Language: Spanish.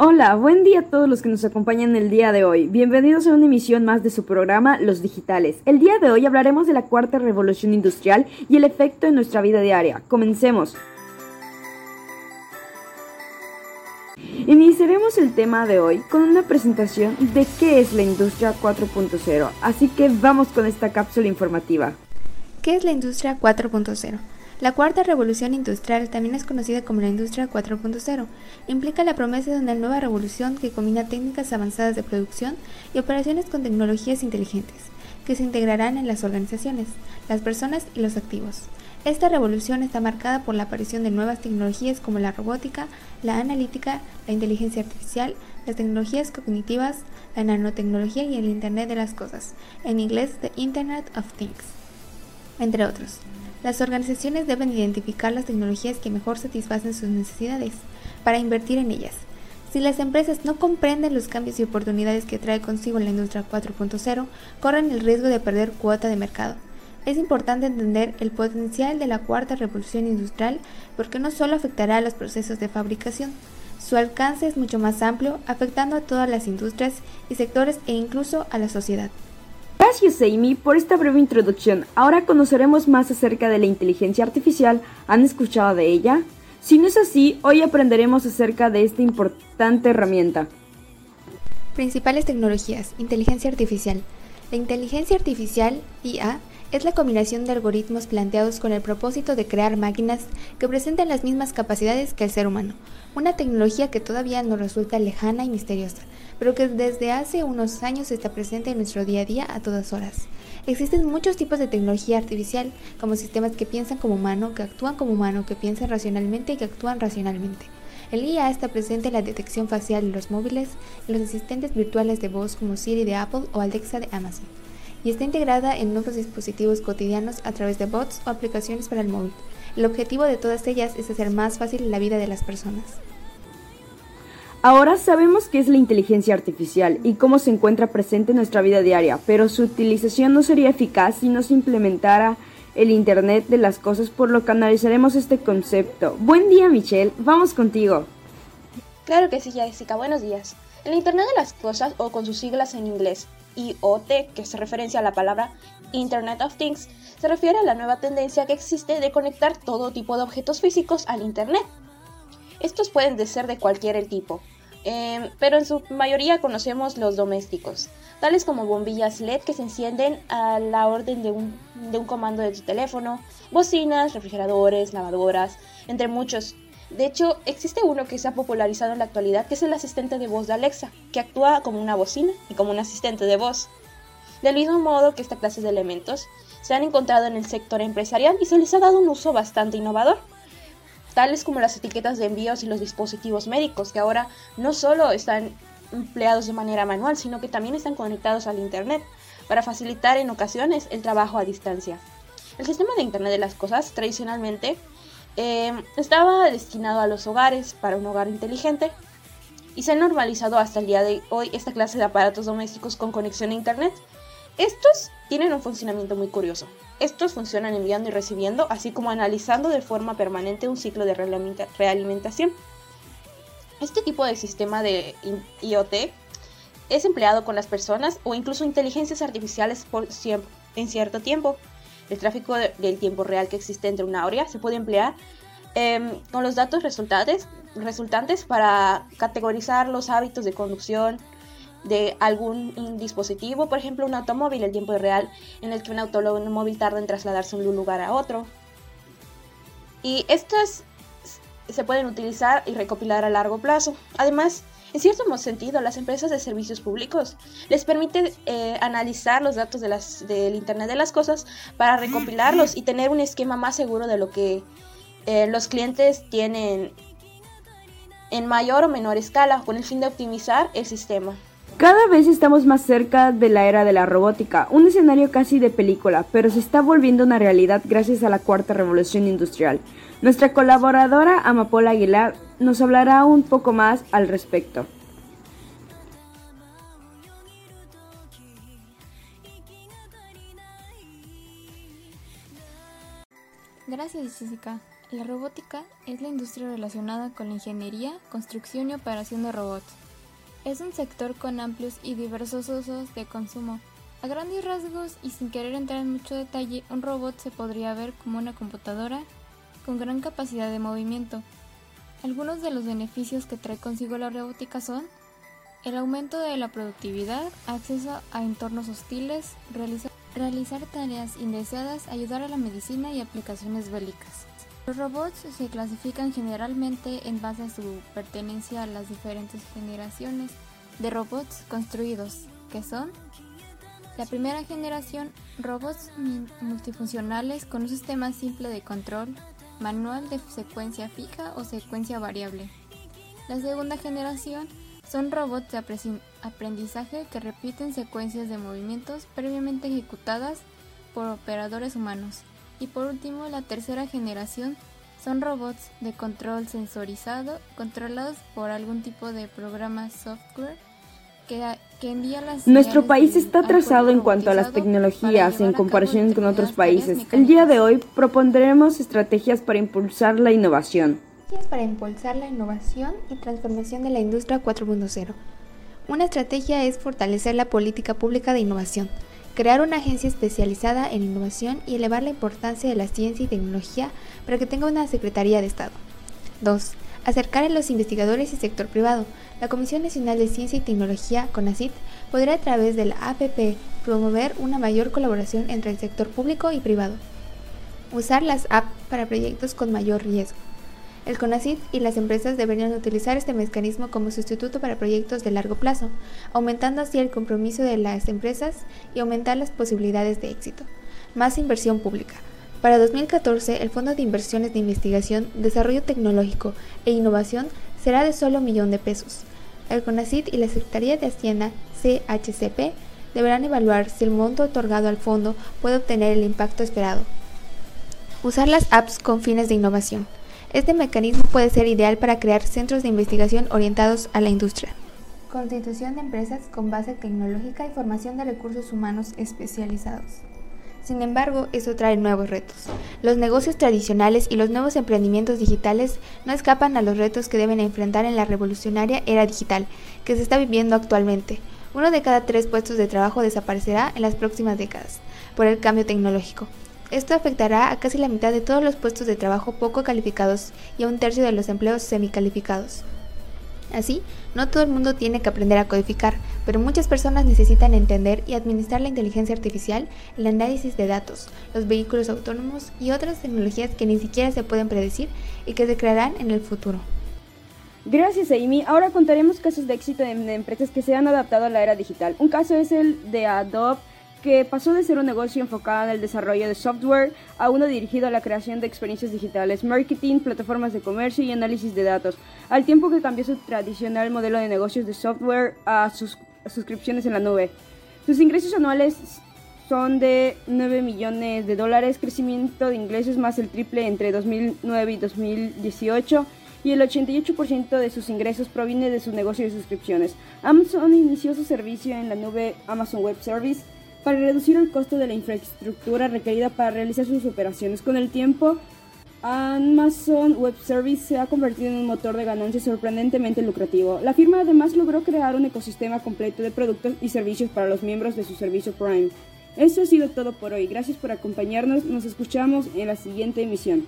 Hola, buen día a todos los que nos acompañan el día de hoy. Bienvenidos a una emisión más de su programa Los Digitales. El día de hoy hablaremos de la cuarta revolución industrial y el efecto en nuestra vida diaria. Comencemos. Iniciaremos el tema de hoy con una presentación de qué es la industria 4.0, así que vamos con esta cápsula informativa. ¿Qué es la industria 4.0? La cuarta revolución industrial, también es conocida como la industria 4.0, implica la promesa de una nueva revolución que combina técnicas avanzadas de producción y operaciones con tecnologías inteligentes, que se integrarán en las organizaciones, las personas y los activos. Esta revolución está marcada por la aparición de nuevas tecnologías como la robótica, la analítica, la inteligencia artificial, las tecnologías cognitivas, la nanotecnología y el Internet de las Cosas, en inglés The Internet of Things, entre otros. Las organizaciones deben identificar las tecnologías que mejor satisfacen sus necesidades para invertir en ellas. Si las empresas no comprenden los cambios y oportunidades que trae consigo la industria 4.0, corren el riesgo de perder cuota de mercado. Es importante entender el potencial de la cuarta revolución industrial porque no solo afectará a los procesos de fabricación, su alcance es mucho más amplio, afectando a todas las industrias y sectores e incluso a la sociedad. Gracias Amy por esta breve introducción. Ahora conoceremos más acerca de la inteligencia artificial. ¿Han escuchado de ella? Si no es así, hoy aprenderemos acerca de esta importante herramienta. Principales tecnologías. Inteligencia artificial. La inteligencia artificial, IA, es la combinación de algoritmos planteados con el propósito de crear máquinas que presenten las mismas capacidades que el ser humano, una tecnología que todavía nos resulta lejana y misteriosa, pero que desde hace unos años está presente en nuestro día a día a todas horas. Existen muchos tipos de tecnología artificial, como sistemas que piensan como humano, que actúan como humano, que piensan racionalmente y que actúan racionalmente. El IA está presente en la detección facial en los móviles, en los asistentes virtuales de voz como Siri de Apple o Alexa de Amazon y está integrada en nuevos dispositivos cotidianos a través de bots o aplicaciones para el móvil. El objetivo de todas ellas es hacer más fácil la vida de las personas. Ahora sabemos qué es la inteligencia artificial y cómo se encuentra presente en nuestra vida diaria, pero su utilización no sería eficaz si no se implementara el Internet de las Cosas, por lo que analizaremos este concepto. Buen día Michelle, vamos contigo. Claro que sí, Jessica, buenos días. El Internet de las Cosas, o con sus siglas en inglés, IoT, que se referencia a la palabra Internet of Things, se refiere a la nueva tendencia que existe de conectar todo tipo de objetos físicos al Internet. Estos pueden ser de cualquier tipo, em, pero en su mayoría conocemos los domésticos, tales como bombillas LED que se encienden a la orden de un, de un comando de tu teléfono, bocinas, refrigeradores, lavadoras, entre muchos de hecho, existe uno que se ha popularizado en la actualidad, que es el asistente de voz de Alexa, que actúa como una bocina y como un asistente de voz. Del mismo modo que esta clase de elementos se han encontrado en el sector empresarial y se les ha dado un uso bastante innovador, tales como las etiquetas de envíos y los dispositivos médicos, que ahora no solo están empleados de manera manual, sino que también están conectados al Internet, para facilitar en ocasiones el trabajo a distancia. El sistema de Internet de las Cosas tradicionalmente Em, estaba destinado a los hogares para un hogar inteligente y se ha normalizado hasta el día de hoy esta clase de aparatos domésticos con conexión a Internet. Estos tienen un funcionamiento muy curioso. Estos funcionan enviando y recibiendo, así como analizando de forma permanente un ciclo de realimentación. Este tipo de sistema de IoT es empleado con las personas o incluso inteligencias artificiales por en cierto tiempo el tráfico del tiempo real que existe entre una área se puede emplear em, con los datos resultantes, resultantes para categorizar los hábitos de conducción de algún dispositivo, por ejemplo un automóvil, el tiempo real en el que un automóvil tarda en trasladarse de un lugar a otro. Y estas se pueden utilizar y recopilar a largo plazo. Además, en cierto sentido, las empresas de servicios públicos les permiten eh, analizar los datos de las, del Internet de las Cosas para recopilarlos y tener un esquema más seguro de lo que eh, los clientes tienen en mayor o menor escala con el fin de optimizar el sistema. Cada vez estamos más cerca de la era de la robótica, un escenario casi de película, pero se está volviendo una realidad gracias a la cuarta revolución industrial. Nuestra colaboradora Amapola Aguilar nos hablará un poco más al respecto. Gracias Jessica. La robótica es la industria relacionada con la ingeniería, construcción y operación de robots. Es un sector con amplios y diversos usos de consumo. A grandes rasgos y sin querer entrar en mucho detalle, un robot se podría ver como una computadora con gran capacidad de movimiento. Algunos de los beneficios que trae consigo la robótica son el aumento de la productividad, acceso a entornos hostiles, realizar, realizar tareas indeseadas, ayudar a la medicina y aplicaciones bélicas. Los robots se clasifican generalmente en base a su pertenencia a las diferentes generaciones de robots construidos, que son la primera generación, robots multifuncionales con un sistema simple de control, manual de secuencia fija o secuencia variable. La segunda generación son robots de aprendizaje que repiten secuencias de movimientos previamente ejecutadas por operadores humanos. Y por último, la tercera generación son robots de control sensorizado controlados por algún tipo de programa software que, que envía las Nuestro país está atrasado en cuanto a las tecnologías en comparación con otros países. El día de hoy propondremos estrategias para impulsar la innovación. Para impulsar la innovación y transformación de la industria 4.0. Una estrategia es fortalecer la política pública de innovación crear una agencia especializada en innovación y elevar la importancia de la ciencia y tecnología para que tenga una Secretaría de Estado. 2. Acercar a los investigadores y sector privado. La Comisión Nacional de Ciencia y Tecnología, CONACYT, podrá a través de la APP promover una mayor colaboración entre el sector público y privado. Usar las apps para proyectos con mayor riesgo. El CONACYT y las empresas deberían utilizar este mecanismo como sustituto para proyectos de largo plazo, aumentando así el compromiso de las empresas y aumentar las posibilidades de éxito. Más inversión pública. Para 2014, el Fondo de Inversiones de Investigación, Desarrollo Tecnológico e Innovación será de solo un millón de pesos. El CONACYT y la Secretaría de Hacienda, CHCP, deberán evaluar si el monto otorgado al fondo puede obtener el impacto esperado. Usar las apps con fines de innovación. Este mecanismo puede ser ideal para crear centros de investigación orientados a la industria. Constitución de empresas con base tecnológica y formación de recursos humanos especializados. Sin embargo, eso trae nuevos retos. Los negocios tradicionales y los nuevos emprendimientos digitales no escapan a los retos que deben enfrentar en la revolucionaria era digital que se está viviendo actualmente. Uno de cada tres puestos de trabajo desaparecerá en las próximas décadas por el cambio tecnológico. Esto afectará a casi la mitad de todos los puestos de trabajo poco calificados y a un tercio de los empleos semicalificados. Así, no todo el mundo tiene que aprender a codificar, pero muchas personas necesitan entender y administrar la inteligencia artificial, el análisis de datos, los vehículos autónomos y otras tecnologías que ni siquiera se pueden predecir y que se crearán en el futuro. Gracias, Amy. Ahora contaremos casos de éxito de empresas que se han adaptado a la era digital. Un caso es el de Adobe que pasó de ser un negocio enfocado en el desarrollo de software a uno dirigido a la creación de experiencias digitales, marketing, plataformas de comercio y análisis de datos, al tiempo que cambió su tradicional modelo de negocios de software a sus suscripciones en la nube. Sus ingresos anuales son de 9 millones de dólares, crecimiento de ingresos más el triple entre 2009 y 2018 y el 88% de sus ingresos proviene de su negocio de suscripciones. Amazon inició su servicio en la nube Amazon Web Service para reducir el costo de la infraestructura requerida para realizar sus operaciones. Con el tiempo, Amazon Web Service se ha convertido en un motor de ganancias sorprendentemente lucrativo. La firma además logró crear un ecosistema completo de productos y servicios para los miembros de su servicio Prime. Eso ha sido todo por hoy. Gracias por acompañarnos. Nos escuchamos en la siguiente emisión.